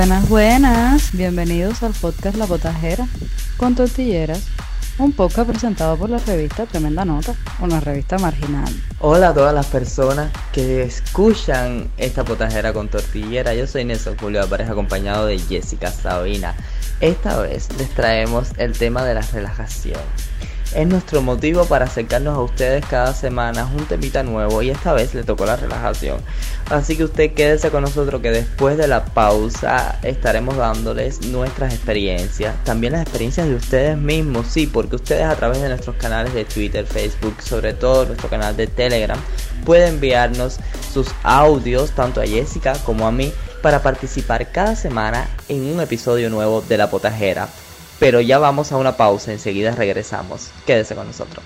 Buenas, buenas. Bienvenidos al podcast La Potajera con tortilleras. Un podcast presentado por la revista Tremenda Nota, una revista marginal. Hola a todas las personas que escuchan esta potajera con tortillera. Yo soy Nelson Julio Pareja acompañado de Jessica Sabina. Esta vez les traemos el tema de la relajación es nuestro motivo para acercarnos a ustedes cada semana un temita nuevo y esta vez le tocó la relajación. Así que usted quédese con nosotros que después de la pausa estaremos dándoles nuestras experiencias, también las experiencias de ustedes mismos, sí, porque ustedes a través de nuestros canales de Twitter, Facebook, sobre todo nuestro canal de Telegram, pueden enviarnos sus audios tanto a Jessica como a mí para participar cada semana en un episodio nuevo de La Potajera. Pero ya vamos a una pausa, enseguida regresamos. Quédese con nosotros.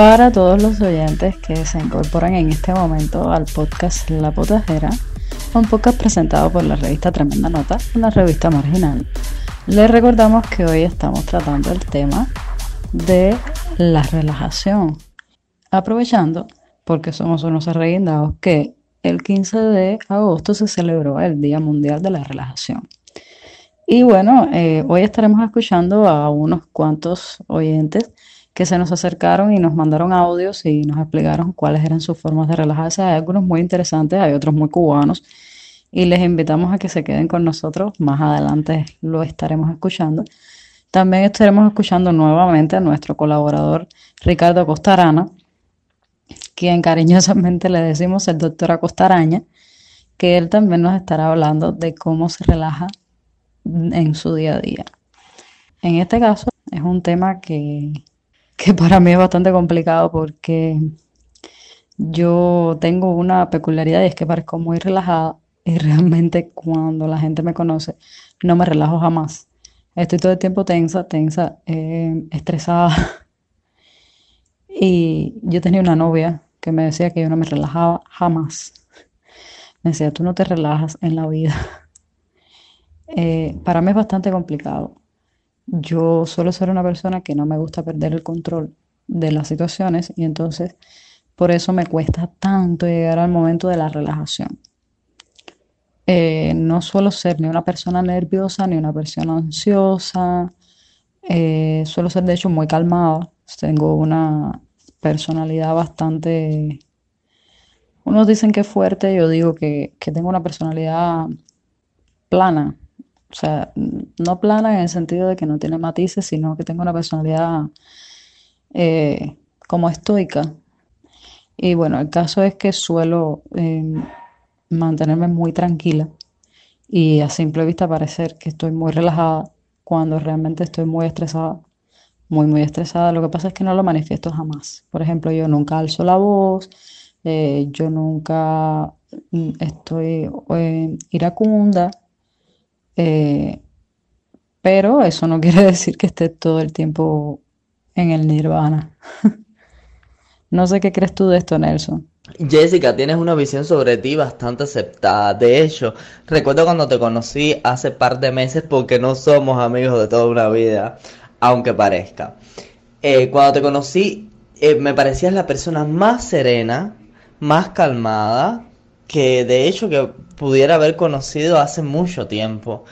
Para todos los oyentes que se incorporan en este momento al podcast La Potajera, un podcast presentado por la revista Tremenda Nota, una revista marginal. Les recordamos que hoy estamos tratando el tema de la relajación, aprovechando, porque somos unos arreguindados, que el 15 de agosto se celebró el Día Mundial de la Relajación. Y bueno, eh, hoy estaremos escuchando a unos cuantos oyentes que se nos acercaron y nos mandaron audios y nos explicaron cuáles eran sus formas de relajarse. Hay algunos muy interesantes, hay otros muy cubanos y les invitamos a que se queden con nosotros. Más adelante lo estaremos escuchando. También estaremos escuchando nuevamente a nuestro colaborador Ricardo Costarana, quien cariñosamente le decimos el doctor Costaraña, que él también nos estará hablando de cómo se relaja en su día a día. En este caso es un tema que que para mí es bastante complicado porque yo tengo una peculiaridad y es que parezco muy relajada y realmente cuando la gente me conoce no me relajo jamás. Estoy todo el tiempo tensa, tensa, eh, estresada. Y yo tenía una novia que me decía que yo no me relajaba jamás. Me decía, tú no te relajas en la vida. Eh, para mí es bastante complicado. Yo suelo ser una persona que no me gusta perder el control de las situaciones y entonces por eso me cuesta tanto llegar al momento de la relajación. Eh, no suelo ser ni una persona nerviosa ni una persona ansiosa. Eh, suelo ser de hecho muy calmada. Tengo una personalidad bastante... Unos dicen que es fuerte, yo digo que, que tengo una personalidad plana, o sea, no plana en el sentido de que no tiene matices, sino que tengo una personalidad eh, como estoica. Y bueno, el caso es que suelo em, mantenerme muy tranquila y a simple vista parecer que estoy muy relajada cuando realmente estoy muy estresada, muy, muy estresada. Lo que pasa es que no lo manifiesto jamás. Por ejemplo, yo nunca alzo la voz, eh, yo nunca mm, estoy eh, iracunda eh, pero eso no quiere decir que esté todo el tiempo en el nirvana. no sé qué crees tú de esto, Nelson. Jessica, tienes una visión sobre ti bastante aceptada. De hecho, recuerdo cuando te conocí hace par de meses porque no somos amigos de toda una vida, aunque parezca. Eh, cuando te conocí, eh, me parecías la persona más serena, más calmada, que de hecho que pudiera haber conocido hace mucho tiempo.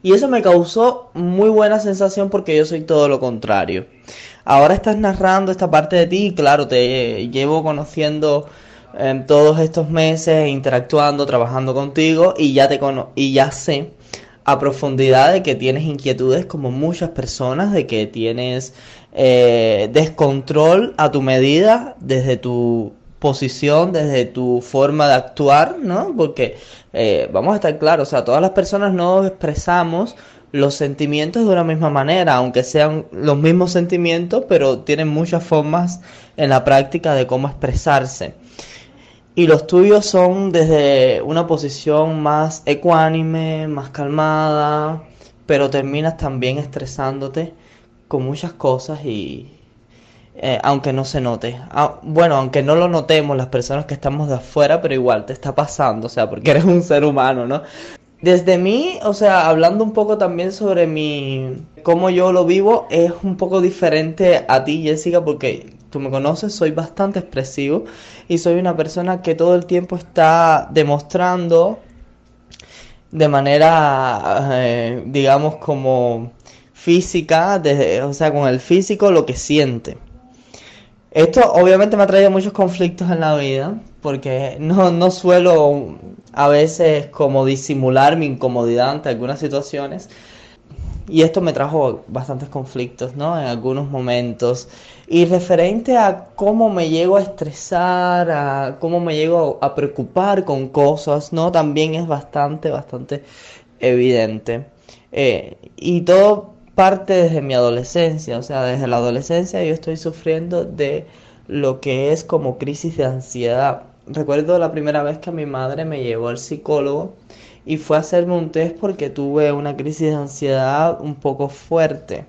Y eso me causó muy buena sensación porque yo soy todo lo contrario. Ahora estás narrando esta parte de ti y claro, te llevo conociendo en todos estos meses, interactuando, trabajando contigo y ya te cono y ya sé a profundidad de que tienes inquietudes como muchas personas, de que tienes eh, descontrol a tu medida desde tu posición, desde tu forma de actuar, ¿no? Porque eh, vamos a estar claros, o sea, todas las personas no expresamos los sentimientos de una misma manera, aunque sean los mismos sentimientos, pero tienen muchas formas en la práctica de cómo expresarse. Y los tuyos son desde una posición más ecuánime, más calmada, pero terminas también estresándote con muchas cosas y eh, aunque no se note. Ah, bueno, aunque no lo notemos las personas que estamos de afuera, pero igual te está pasando, o sea, porque eres un ser humano, ¿no? Desde mí, o sea, hablando un poco también sobre mi cómo yo lo vivo, es un poco diferente a ti, Jessica, porque tú me conoces, soy bastante expresivo y soy una persona que todo el tiempo está demostrando de manera, eh, digamos, como física, o sea, con el físico lo que siente. Esto obviamente me ha traído muchos conflictos en la vida, porque no, no suelo a veces como disimular mi incomodidad ante algunas situaciones. Y esto me trajo bastantes conflictos, ¿no? En algunos momentos. Y referente a cómo me llego a estresar, a cómo me llego a preocupar con cosas, ¿no? También es bastante, bastante evidente. Eh, y todo parte desde mi adolescencia, o sea, desde la adolescencia yo estoy sufriendo de lo que es como crisis de ansiedad. Recuerdo la primera vez que mi madre me llevó al psicólogo y fue a hacerme un test porque tuve una crisis de ansiedad un poco fuerte.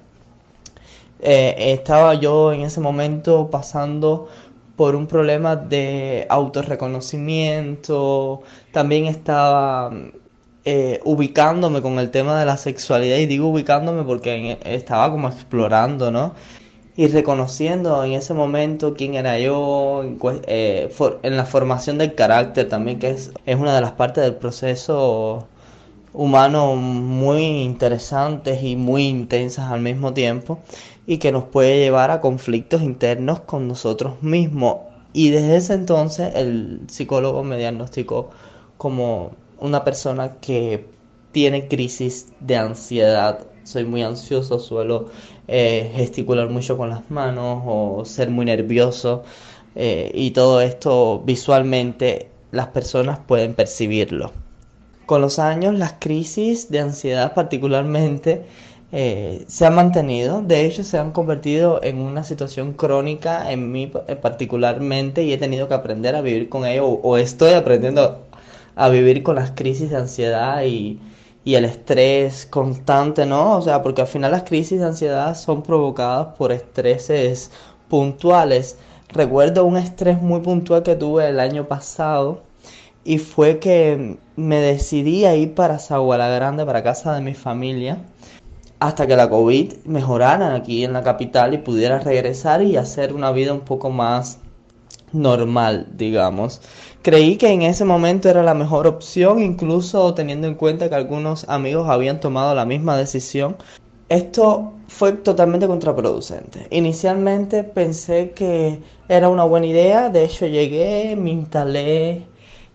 Eh, estaba yo en ese momento pasando por un problema de autorreconocimiento, también estaba eh, ubicándome con el tema de la sexualidad y digo ubicándome porque estaba como explorando, ¿no? Y reconociendo en ese momento quién era yo, en, eh, en la formación del carácter también, que es, es una de las partes del proceso humano muy interesantes y muy intensas al mismo tiempo y que nos puede llevar a conflictos internos con nosotros mismos. Y desde ese entonces el psicólogo me diagnosticó como una persona que tiene crisis de ansiedad. Soy muy ansioso, suelo eh, gesticular mucho con las manos o ser muy nervioso. Eh, y todo esto visualmente las personas pueden percibirlo. Con los años las crisis de ansiedad particularmente eh, se han mantenido, de hecho se han convertido en una situación crónica en mí particularmente y he tenido que aprender a vivir con ello o estoy aprendiendo a vivir con las crisis de ansiedad y, el estrés constante, ¿no? O sea, porque al final las crisis de ansiedad son provocadas por estreses puntuales. Recuerdo un estrés muy puntual que tuve el año pasado y fue que me decidí a ir para Zaguala Grande, para casa de mi familia, hasta que la COVID mejorara aquí en la capital y pudiera regresar y hacer una vida un poco más normal, digamos. Creí que en ese momento era la mejor opción, incluso teniendo en cuenta que algunos amigos habían tomado la misma decisión. Esto fue totalmente contraproducente. Inicialmente pensé que era una buena idea, de hecho llegué, me instalé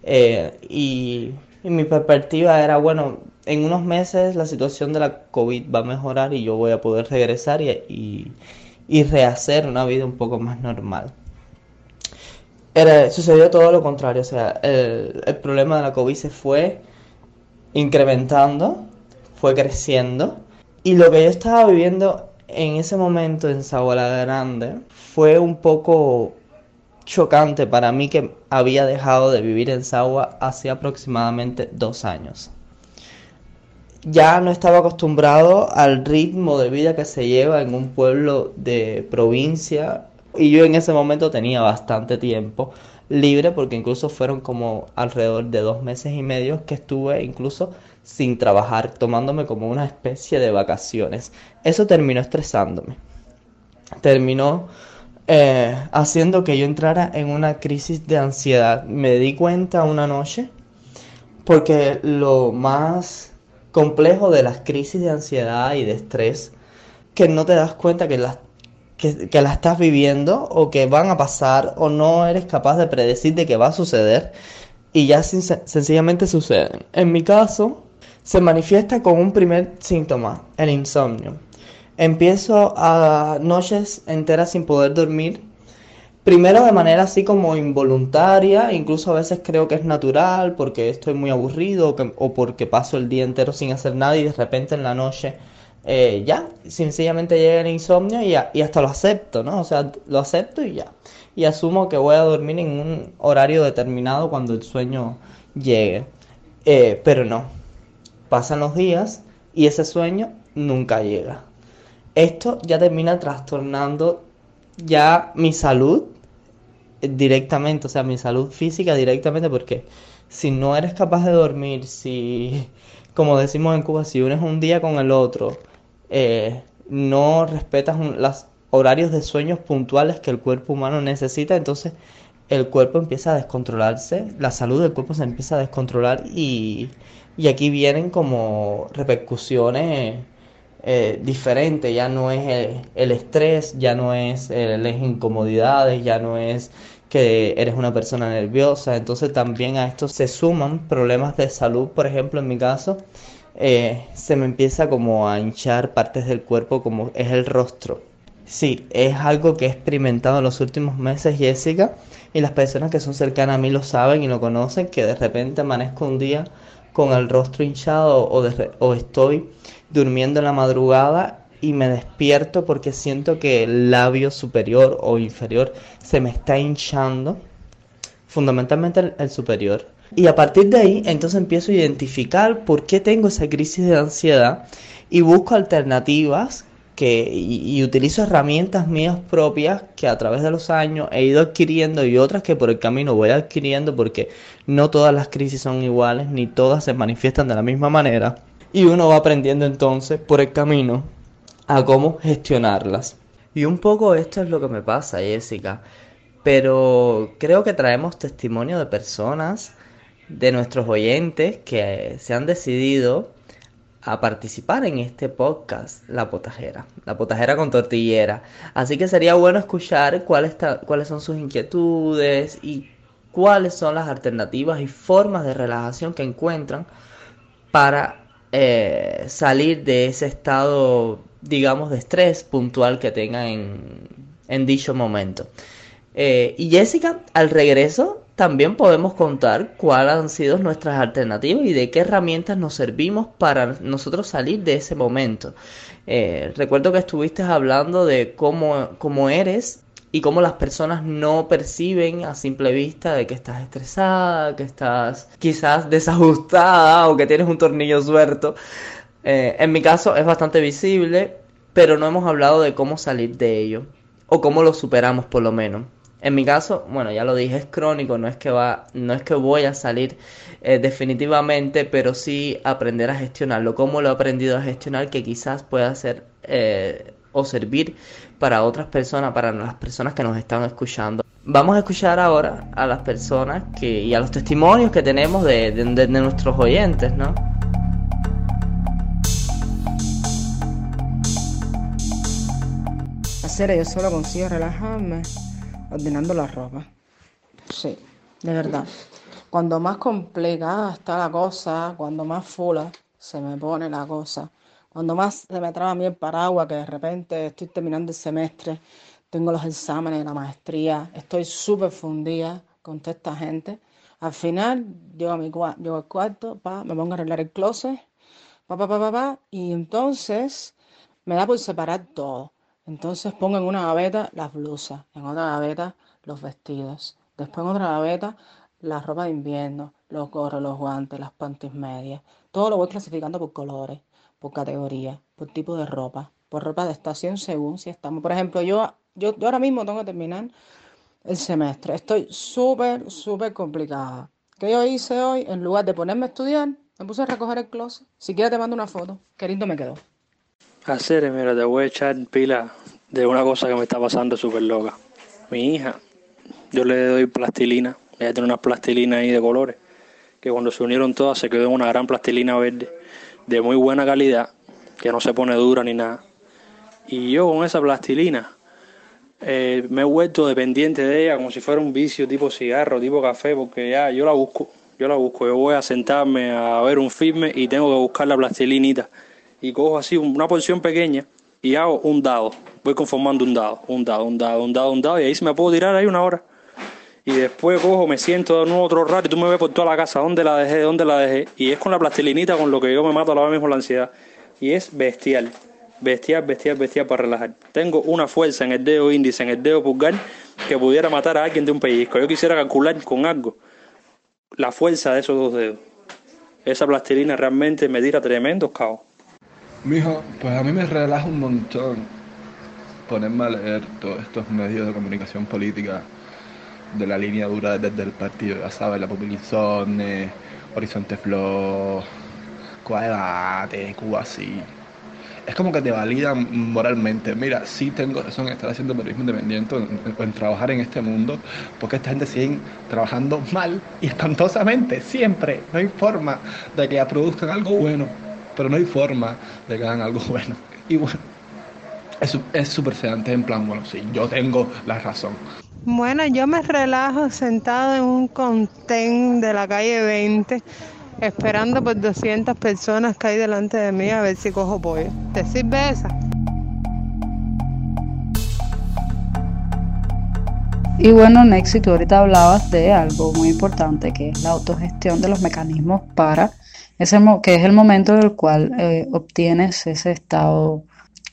eh, y, mi perspectiva era, bueno, en unos meses la situación de la COVID va a mejorar y yo voy a poder regresar y rehacer una vida un poco más normal sucedió todo lo contrario, o sea, el, problema de la COVID se fue incrementando, fue creciendo, y lo que yo estaba viviendo en ese momento en Zaguala Grande fue un poco chocante para mí que había dejado de vivir en Sagua hace aproximadamente dos años. Ya no estaba acostumbrado al ritmo de vida que se lleva en un pueblo de provincia y yo en ese momento tenía bastante tiempo libre porque incluso fueron como alrededor de dos meses y medio que estuve incluso sin trabajar, tomándome como una especie de vacaciones. Eso terminó estresándome. Terminó eh, haciendo que yo entrara en una crisis de ansiedad. Me di cuenta una noche porque lo más complejo de las crisis de ansiedad y de estrés que no te das cuenta que las que, la estás viviendo o que van a pasar o no eres capaz de predecir de qué va a suceder y ya sencillamente suceden. En mi caso, se manifiesta con un primer síntoma, el insomnio. Empiezo a noches enteras sin poder dormir. Primero de manera así como involuntaria, incluso a veces creo que es natural porque estoy muy aburrido o porque paso el día entero sin hacer nada y de repente en la noche eh, ya, sencillamente llega el insomnio y, y, hasta lo acepto, ¿no? O sea, lo acepto y ya. Y asumo que voy a dormir en un horario determinado cuando el sueño llegue. Eh, pero no, pasan los días y ese sueño nunca llega. Esto ya termina trastornando ya mi salud directamente, o sea, mi salud física directamente, porque si no eres capaz de dormir, si, como decimos en Cuba, si unes un día con el otro, eh, no respetas los horarios de sueños puntuales que el cuerpo humano necesita, entonces el cuerpo empieza a descontrolarse, la salud del cuerpo se empieza a descontrolar y, y aquí vienen como repercusiones eh, diferentes, ya no es el, estrés, ya no es las incomodidades, ya no es que eres una persona nerviosa, entonces también a esto se suman problemas de salud, por ejemplo en mi caso, eh, se me empieza como a hinchar partes del cuerpo como es el rostro. Sí, es algo que he experimentado en los últimos meses, Jessica, y las personas que son cercanas a mí lo saben y lo conocen, que de repente amanezco un día con el rostro hinchado o, o estoy durmiendo en la madrugada y me despierto porque siento que el labio superior o inferior se me está hinchando, fundamentalmente el, superior. Y a partir de ahí, entonces empiezo a identificar por qué tengo esa crisis de ansiedad y busco alternativas que, y, y, utilizo herramientas mías propias que a través de los años he ido adquiriendo y otras que por el camino voy adquiriendo porque no todas las crisis son iguales ni todas se manifiestan de la misma manera. Y uno va aprendiendo entonces por el camino a cómo gestionarlas. Y un poco esto es lo que me pasa, Jessica. Pero creo que traemos testimonio de personas, de nuestros oyentes, que se han decidido a participar en este podcast, La Potajera, La Potajera con Tortillera. Así que sería bueno escuchar cuáles, cuáles son sus inquietudes y cuáles son las alternativas y formas de relajación que encuentran para eh, salir de ese estado digamos, de estrés puntual que tenga en, en dicho momento. Eh, y Jessica, al regreso también podemos contar cuáles han sido nuestras alternativas y de qué herramientas nos servimos para nosotros salir de ese momento. Eh, recuerdo que estuviste hablando de cómo, cómo eres y cómo las personas no perciben a simple vista de que estás estresada, que estás quizás desajustada o que tienes un tornillo suelto. Eh, en mi caso es bastante visible, pero no hemos hablado de cómo salir de ello, o cómo lo superamos por lo menos. En mi caso, bueno, ya lo dije, es crónico, no es que va, no es que voy a salir eh, definitivamente, pero sí aprender a gestionarlo. Cómo lo he aprendido a gestionar, que quizás pueda ser eh, o servir para otras personas, para las personas que nos están escuchando. Vamos a escuchar ahora a las personas que, y a los testimonios que tenemos de, de nuestros oyentes, ¿no? yo solo consigo relajarme ordenando la ropa. Sí, de verdad. Cuando más complicada está la cosa, cuando más fula se me pone la cosa, cuando más se me traba a mí el paraguas, que de repente estoy terminando el semestre, tengo los exámenes de la maestría, estoy súper fundida con toda esta gente. Al final, llego, a mi al cuarto, me pongo a arreglar el closet, pa, pa, pa, pa, pa, y entonces me da por separar todo. Entonces pongo en una gaveta las blusas, en otra gaveta los vestidos, después en otra gaveta la ropa de invierno, los gorros, los guantes, las panties medias. Todo lo voy clasificando por colores, por categoría, por tipo de ropa, por ropa de estación según si estamos. Por ejemplo, yo, yo, yo ahora mismo tengo que terminar el semestre. Estoy súper, súper complicada. ¿Qué yo hice hoy? En lugar de ponerme a estudiar, me puse a recoger el closet. Si quieres te mando una foto. Qué lindo me quedó. Hacer, mira, te voy a echar pila de una cosa que me está pasando súper loca. Mi hija, yo le doy plastilina, ella tiene unas plastilinas ahí de colores, que cuando se unieron todas se quedó en una gran plastilina verde, de muy buena calidad, que no se pone dura ni nada. Y yo con esa plastilina eh, me he vuelto dependiente de ella como si fuera un vicio tipo cigarro, tipo café, porque ya yo la busco, yo la busco, yo voy a sentarme a ver un filme y tengo que buscar la plastilinita y cojo así una porción pequeña y hago un dado. Voy conformando un dado, un dado, un dado, un dado, un dado y ahí se me puedo tirar ahí una hora. Y después cojo, me siento nuevo otro rato y tú me ves por toda la casa, ¿dónde la dejé? ¿Dónde la dejé? Y es con la plastilinita con lo que yo me mato a la vez mismo la ansiedad. Y es bestial, bestial, bestial, bestial para relajar. Tengo una fuerza en el dedo índice, en el dedo pulgar, que pudiera matar a alguien de un pellizco. Yo quisiera calcular con algo la fuerza de esos dos dedos. Esa plastilina realmente me tira tremendos caos. Mijo, pues a mí me relaja un montón. ponerme a leer todos estos medios de comunicación política de la línea dura desde el partido, ya sabes, la Populizone, Horizonte Flow, Cuadrate, Cuba así. Es como que te validan moralmente. Mira, sí tengo razón en estar haciendo periodismo independiente, en, en trabajar en este mundo, porque esta gente sigue trabajando mal y espantosamente, siempre. No hay forma de que produzcan algo bueno, pero no hay forma de que hagan algo bueno. Y bueno, es súper sedante en plan, bueno, sí, yo tengo la razón. Bueno, yo me relajo sentado en un contén de la calle 20, esperando por 200 personas que hay delante de mí a ver si cojo pollo. ¿Te sirve esa? Y bueno, Nexi, tú ahorita hablabas de algo muy importante, que es la autogestión de los mecanismos para, que es el momento en el cual eh, obtienes ese estado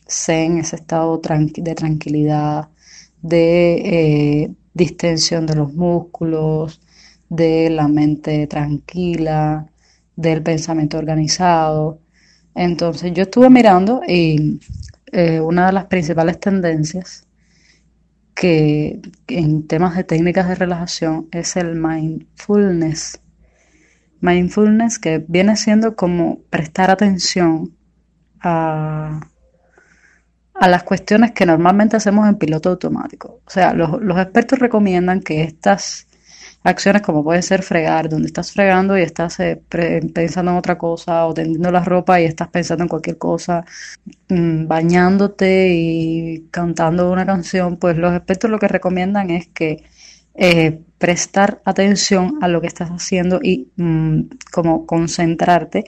zen, ese estado de tranquilidad, de eh, distensión de los músculos, de la mente tranquila, del pensamiento organizado. Entonces yo estuve mirando y eh, una de las principales tendencias que en temas de técnicas de relajación es el mindfulness. Mindfulness que viene siendo como prestar atención a a las cuestiones que normalmente hacemos en piloto automático. O sea, los, expertos recomiendan que estas acciones como puede ser fregar, donde estás fregando y estás eh, pensando en otra cosa, o tendiendo la ropa y estás pensando en cualquier cosa, mm, bañándote y cantando una canción, pues los expertos lo que recomiendan es que eh, prestar atención a lo que estás haciendo y mm, como concentrarte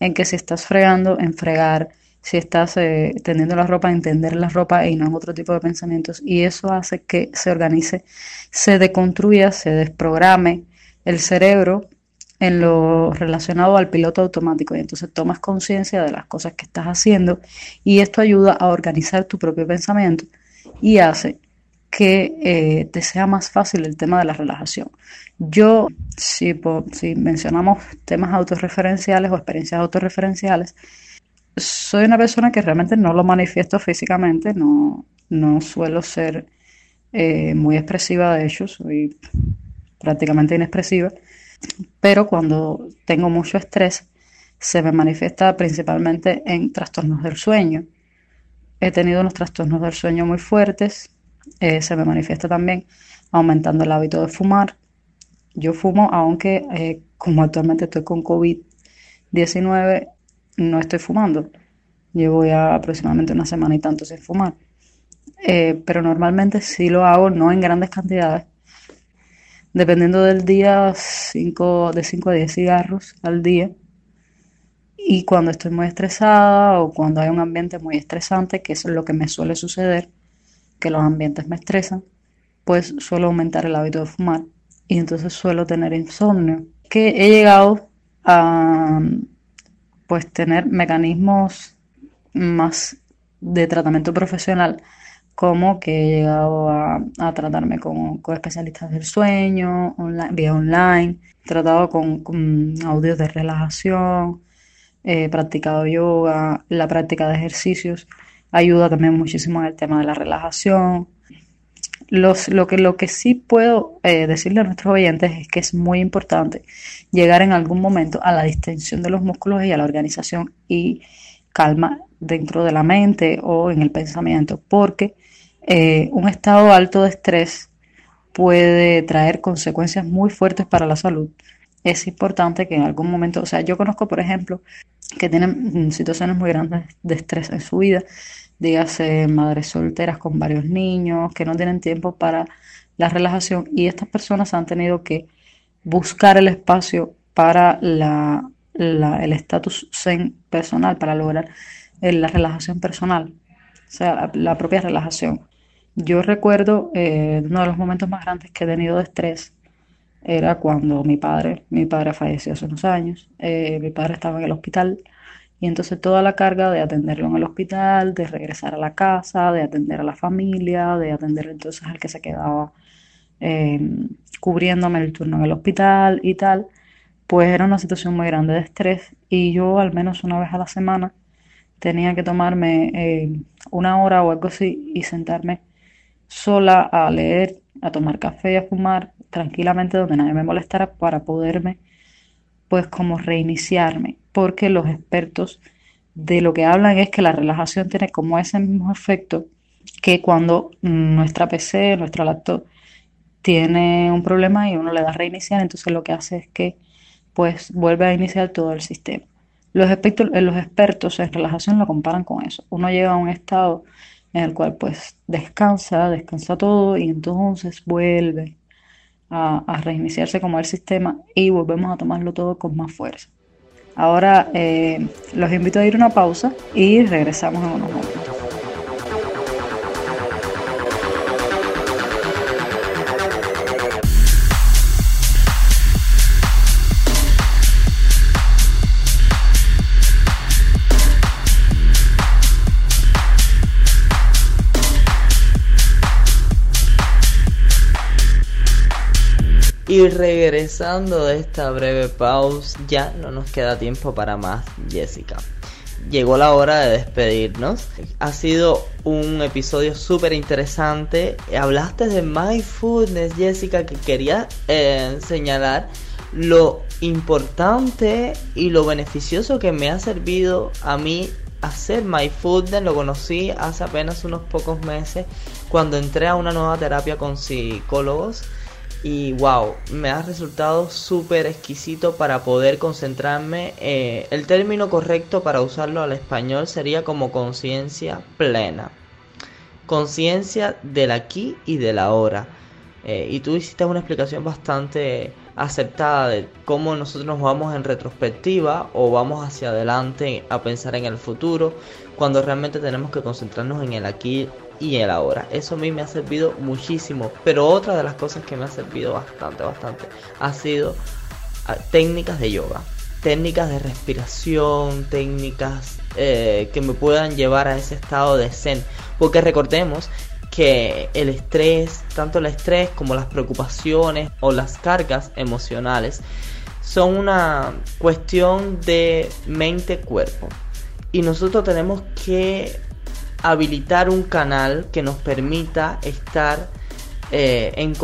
en que si estás fregando, en fregar, si estás eh, tendiendo la ropa, entender la ropa y no en otro tipo de pensamientos. Y eso hace que se organice, se deconstruya, se desprograme el cerebro en lo relacionado al piloto automático y entonces tomas conciencia de las cosas que estás haciendo y esto ayuda a organizar tu propio pensamiento y hace que eh, te sea más fácil el tema de la relajación. Yo, si, si mencionamos temas autorreferenciales o experiencias autorreferenciales, soy una persona que realmente no lo manifiesto físicamente, no, no suelo ser eh, muy expresiva, de hecho, soy prácticamente inexpresiva, pero cuando tengo mucho estrés se me manifiesta principalmente en trastornos del sueño. He tenido unos trastornos del sueño muy fuertes, eh, se me manifiesta también aumentando el hábito de fumar. Yo fumo, aunque eh, como actualmente estoy con COVID-19, no estoy fumando. Llevo ya aproximadamente una semana y tanto sin fumar. Eh, pero normalmente sí lo hago, no en grandes cantidades. Dependiendo del día, cinco, de 5 a 10 cigarros al día. Y cuando estoy muy estresada o cuando hay un ambiente muy estresante, que es lo que me suele suceder, que los ambientes me estresan, pues suelo aumentar el hábito de fumar y entonces suelo tener insomnio. Que he llegado a pues tener mecanismos más de tratamiento profesional, como que he llegado a, tratarme con, especialistas del sueño, vía online, tratado con, audios de relajación, he practicado yoga, la práctica de ejercicios ayuda también muchísimo en el tema de la relajación. Los, lo, que, lo que sí puedo eh, decirle a nuestros oyentes es que es muy importante llegar en algún momento a la distensión de los músculos y a la organización y calma dentro de la mente o en el pensamiento, porque eh, un estado alto de estrés puede traer consecuencias muy fuertes para la salud. Es importante que en algún momento, o sea, yo conozco, por ejemplo, que tienen situaciones muy grandes de estrés en su vida, dígase madres solteras con varios niños, que no tienen tiempo para la relajación y estas personas han tenido que buscar el espacio para la, el estatus zen personal, para lograr eh, la relajación personal, o sea, la, propia relajación. Yo recuerdo eh, uno de los momentos más grandes que he tenido de estrés era cuando mi padre, mi padre falleció hace unos años, eh, mi padre estaba en el hospital y entonces toda la carga de atenderlo en el hospital, de regresar a la casa, de atender a la familia, de atender entonces al que se quedaba em, cubriéndome el turno en el hospital y tal, pues era una situación muy grande de estrés y yo al menos una vez a la semana tenía que tomarme eh, una hora o algo así y sentarme sola a leer, a tomar café a fumar tranquilamente donde nadie me molestara para poderme pues como reiniciarme, porque los expertos de lo que hablan es que la relajación tiene como ese mismo efecto que cuando nuestra PC, nuestro laptop tiene un problema y uno le da reiniciar, entonces lo que hace es que pues vuelve a iniciar todo el sistema. Los, expertos, los expertos en relajación lo comparan con eso. Uno llega a un estado en el cual pues descansa, descansa todo y entonces vuelve a, reiniciarse como el sistema y volvemos a tomarlo todo con más fuerza. Ahora eh, los invito a ir a una pausa y regresamos en unos momentos. Y regresando de esta breve pausa, ya no nos queda tiempo para más, Jessica. Llegó la hora de despedirnos. Ha sido un episodio súper interesante. Hablaste de mindfulness, Jessica, que quería eh, señalar lo importante y lo beneficioso que me ha servido a mí hacer mindfulness. Lo conocí hace apenas unos pocos meses cuando entré a una nueva terapia con psicólogos y wow, me ha resultado súper exquisito para poder concentrarme. Eh, el término correcto para usarlo al español sería como conciencia plena. Conciencia del aquí y del ahora. Eh, y tú hiciste una explicación bastante aceptada de cómo nosotros nos vamos en retrospectiva o vamos hacia adelante a pensar en el futuro, cuando realmente tenemos que concentrarnos en el aquí y el ahora. Eso a mí me ha servido muchísimo. Pero otra de las cosas que me ha servido bastante, bastante, ha sido ah, técnicas de yoga. Técnicas de respiración, técnicas eh, que me puedan llevar a ese estado de zen. Porque recordemos que el estrés, tanto el estrés como las preocupaciones o las cargas emocionales, son una cuestión de mente-cuerpo. Y nosotros tenemos que habilitar un canal que nos permita estar eh, en,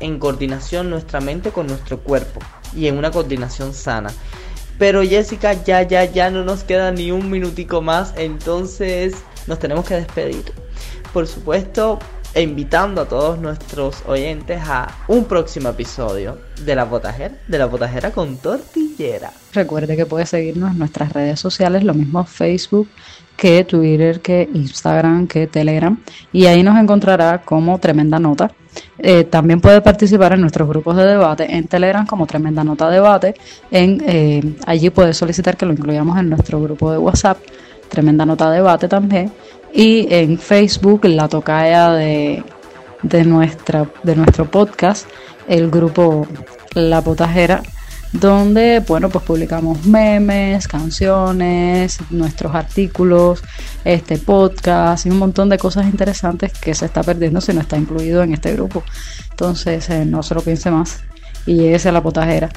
en coordinación nuestra mente con nuestro cuerpo y en una coordinación sana. Pero Jessica, ya, ya, ya no nos queda ni un minutico más, entonces nos tenemos que despedir. Por supuesto, invitando a todos nuestros oyentes a un próximo episodio de La Potajera, de La Potajera con Tortillera. Recuerde que puede seguirnos en nuestras redes sociales, lo mismo Facebook, que Twitter, que Instagram, que Telegram. Y ahí nos encontrará como Tremenda Nota. Eh, también puede participar en nuestros grupos de debate en Telegram como Tremenda Nota Debate. En, eh, allí puede solicitar que lo incluyamos en nuestro grupo de WhatsApp, Tremenda Nota Debate también. Y en Facebook, la tocaya de, de, nuestra, de nuestro podcast, el grupo La Potajera donde, bueno, pues publicamos memes, canciones, nuestros artículos, este podcast y un montón de cosas interesantes que se está perdiendo si no está incluido en este grupo. Entonces, eh, no se lo piense más y lleguese a la potajera.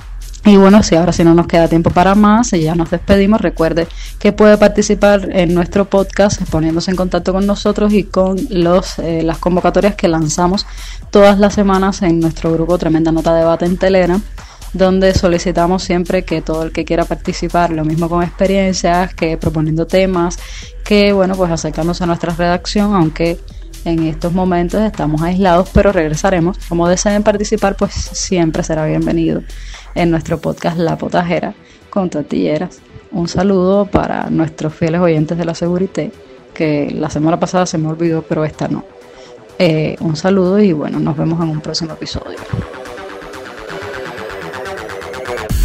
Y bueno, si ahora si no nos queda tiempo para más, y ya nos despedimos, recuerde que puede participar en nuestro podcast poniéndose en contacto con nosotros y con los, eh, las convocatorias que lanzamos todas las semanas en nuestro grupo Tremenda Nota Debate en Telegram donde solicitamos siempre que todo el que quiera participar, lo mismo con experiencias, que proponiendo temas, que bueno, pues acercándose a nuestra redacción, aunque en estos momentos estamos aislados, pero regresaremos. Como deseen participar, pues siempre será bienvenido en nuestro podcast La Potajera con tortilleras. Un saludo para nuestros fieles oyentes de la Seguridad, que la semana pasada se me olvidó, pero esta no. Eh, un saludo y bueno, nos vemos en un próximo episodio. Yeah.